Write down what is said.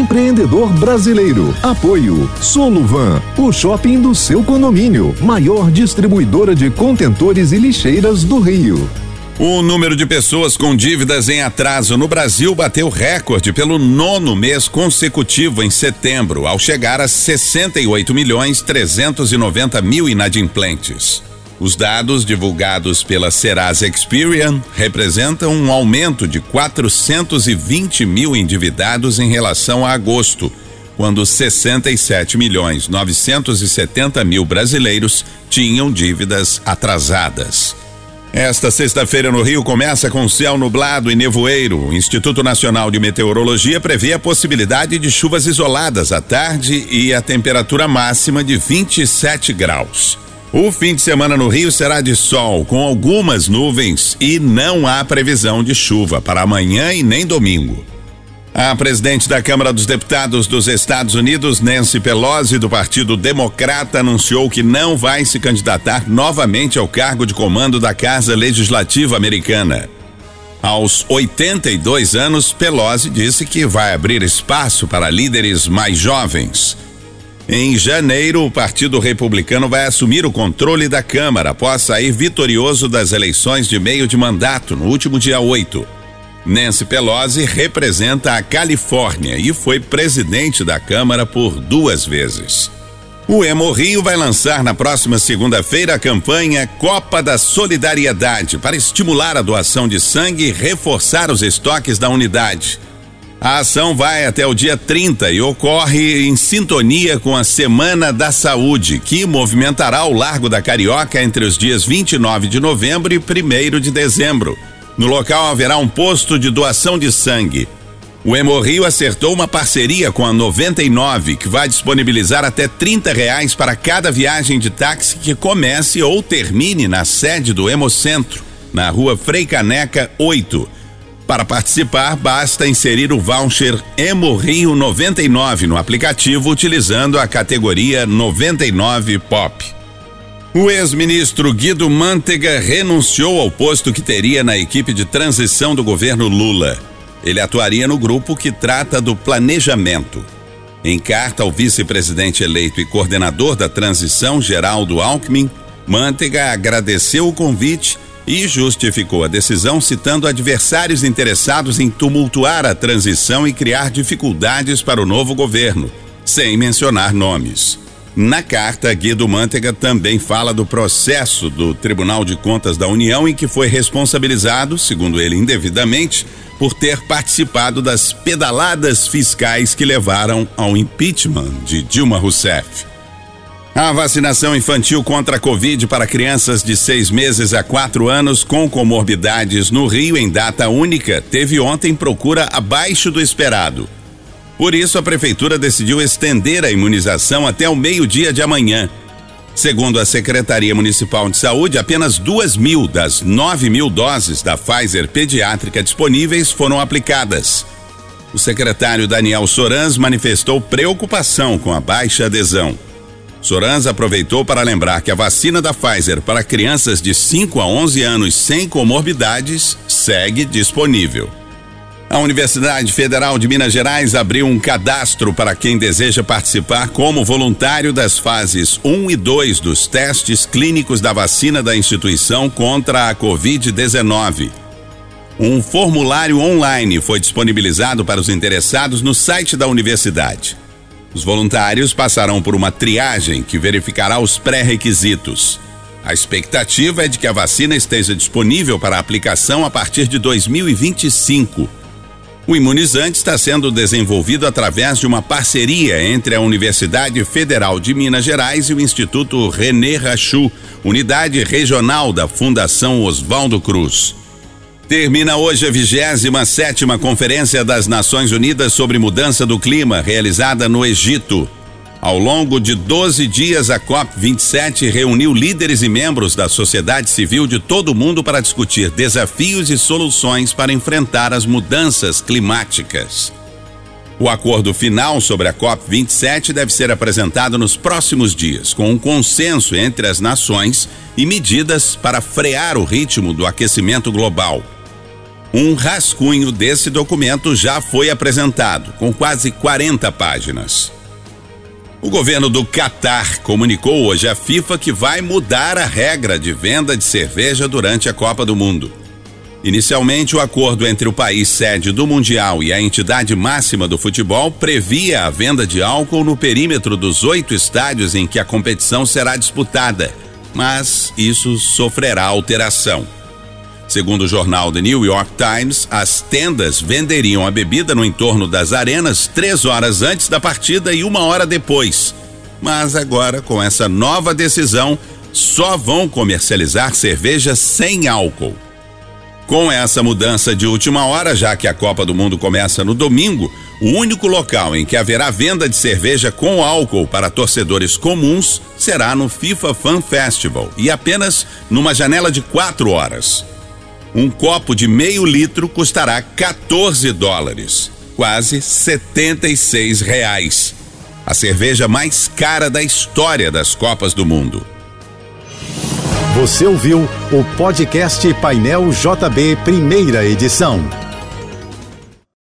empreendedor brasileiro. Apoio Soluvan, o shopping do seu condomínio, maior distribuidora de contentores e lixeiras do Rio. O número de pessoas com dívidas em atraso no Brasil bateu recorde pelo nono mês consecutivo em setembro, ao chegar a 68 milhões 390 mil inadimplentes. Os dados divulgados pela Serasa Experian representam um aumento de 420 mil endividados em relação a agosto, quando 67 milhões 970 mil brasileiros tinham dívidas atrasadas. Esta sexta-feira no Rio começa com céu nublado e nevoeiro. O Instituto Nacional de Meteorologia prevê a possibilidade de chuvas isoladas à tarde e a temperatura máxima de 27 graus. O fim de semana no Rio será de sol, com algumas nuvens e não há previsão de chuva para amanhã e nem domingo. A presidente da Câmara dos Deputados dos Estados Unidos, Nancy Pelosi, do Partido Democrata, anunciou que não vai se candidatar novamente ao cargo de comando da Casa Legislativa Americana. Aos 82 anos, Pelosi disse que vai abrir espaço para líderes mais jovens. Em janeiro, o Partido Republicano vai assumir o controle da Câmara após sair vitorioso das eleições de meio de mandato no último dia 8. Nancy Pelosi representa a Califórnia e foi presidente da Câmara por duas vezes. O Emo Rio vai lançar na próxima segunda-feira a campanha Copa da Solidariedade para estimular a doação de sangue e reforçar os estoques da unidade. A ação vai até o dia 30 e ocorre em sintonia com a Semana da Saúde, que movimentará o Largo da Carioca entre os dias 29 de novembro e 1 de dezembro. No local haverá um posto de doação de sangue. O Hemorrio acertou uma parceria com a 99, que vai disponibilizar até 30 reais para cada viagem de táxi que comece ou termine na sede do Hemocentro, na rua Frei Caneca 8 para participar, basta inserir o voucher Hemorrio 99 no aplicativo utilizando a categoria 99 Pop. O ex-ministro Guido Mantega renunciou ao posto que teria na equipe de transição do governo Lula. Ele atuaria no grupo que trata do planejamento. Em carta ao vice-presidente eleito e coordenador da transição, Geraldo Alckmin, Mantega agradeceu o convite e justificou a decisão citando adversários interessados em tumultuar a transição e criar dificuldades para o novo governo, sem mencionar nomes. Na carta, Guido Mantega também fala do processo do Tribunal de Contas da União em que foi responsabilizado, segundo ele indevidamente, por ter participado das pedaladas fiscais que levaram ao impeachment de Dilma Rousseff. A vacinação infantil contra a Covid para crianças de seis meses a quatro anos com comorbidades no Rio em data única teve ontem procura abaixo do esperado. Por isso, a Prefeitura decidiu estender a imunização até o meio-dia de amanhã. Segundo a Secretaria Municipal de Saúde, apenas duas mil das nove mil doses da Pfizer pediátrica disponíveis foram aplicadas. O secretário Daniel Sorans manifestou preocupação com a baixa adesão. Sorans aproveitou para lembrar que a vacina da Pfizer para crianças de 5 a 11 anos sem comorbidades segue disponível. A Universidade Federal de Minas Gerais abriu um cadastro para quem deseja participar como voluntário das fases 1 e 2 dos testes clínicos da vacina da instituição contra a Covid-19. Um formulário online foi disponibilizado para os interessados no site da universidade. Os voluntários passarão por uma triagem que verificará os pré-requisitos. A expectativa é de que a vacina esteja disponível para aplicação a partir de 2025. O imunizante está sendo desenvolvido através de uma parceria entre a Universidade Federal de Minas Gerais e o Instituto René Rachu, unidade regional da Fundação Oswaldo Cruz. Termina hoje a 27 sétima Conferência das Nações Unidas sobre Mudança do Clima, realizada no Egito. Ao longo de 12 dias, a COP27 reuniu líderes e membros da sociedade civil de todo o mundo para discutir desafios e soluções para enfrentar as mudanças climáticas. O acordo final sobre a COP27 deve ser apresentado nos próximos dias, com um consenso entre as nações e medidas para frear o ritmo do aquecimento global. Um rascunho desse documento já foi apresentado, com quase 40 páginas. O governo do Catar comunicou hoje à FIFA que vai mudar a regra de venda de cerveja durante a Copa do Mundo. Inicialmente, o acordo entre o país sede do Mundial e a entidade máxima do futebol previa a venda de álcool no perímetro dos oito estádios em que a competição será disputada, mas isso sofrerá alteração. Segundo o jornal The New York Times, as tendas venderiam a bebida no entorno das arenas três horas antes da partida e uma hora depois. Mas agora, com essa nova decisão, só vão comercializar cerveja sem álcool. Com essa mudança de última hora, já que a Copa do Mundo começa no domingo, o único local em que haverá venda de cerveja com álcool para torcedores comuns será no FIFA Fan Festival e apenas numa janela de quatro horas. Um copo de meio litro custará 14 dólares, quase 76 reais. A cerveja mais cara da história das Copas do Mundo. Você ouviu o podcast Painel JB, primeira edição.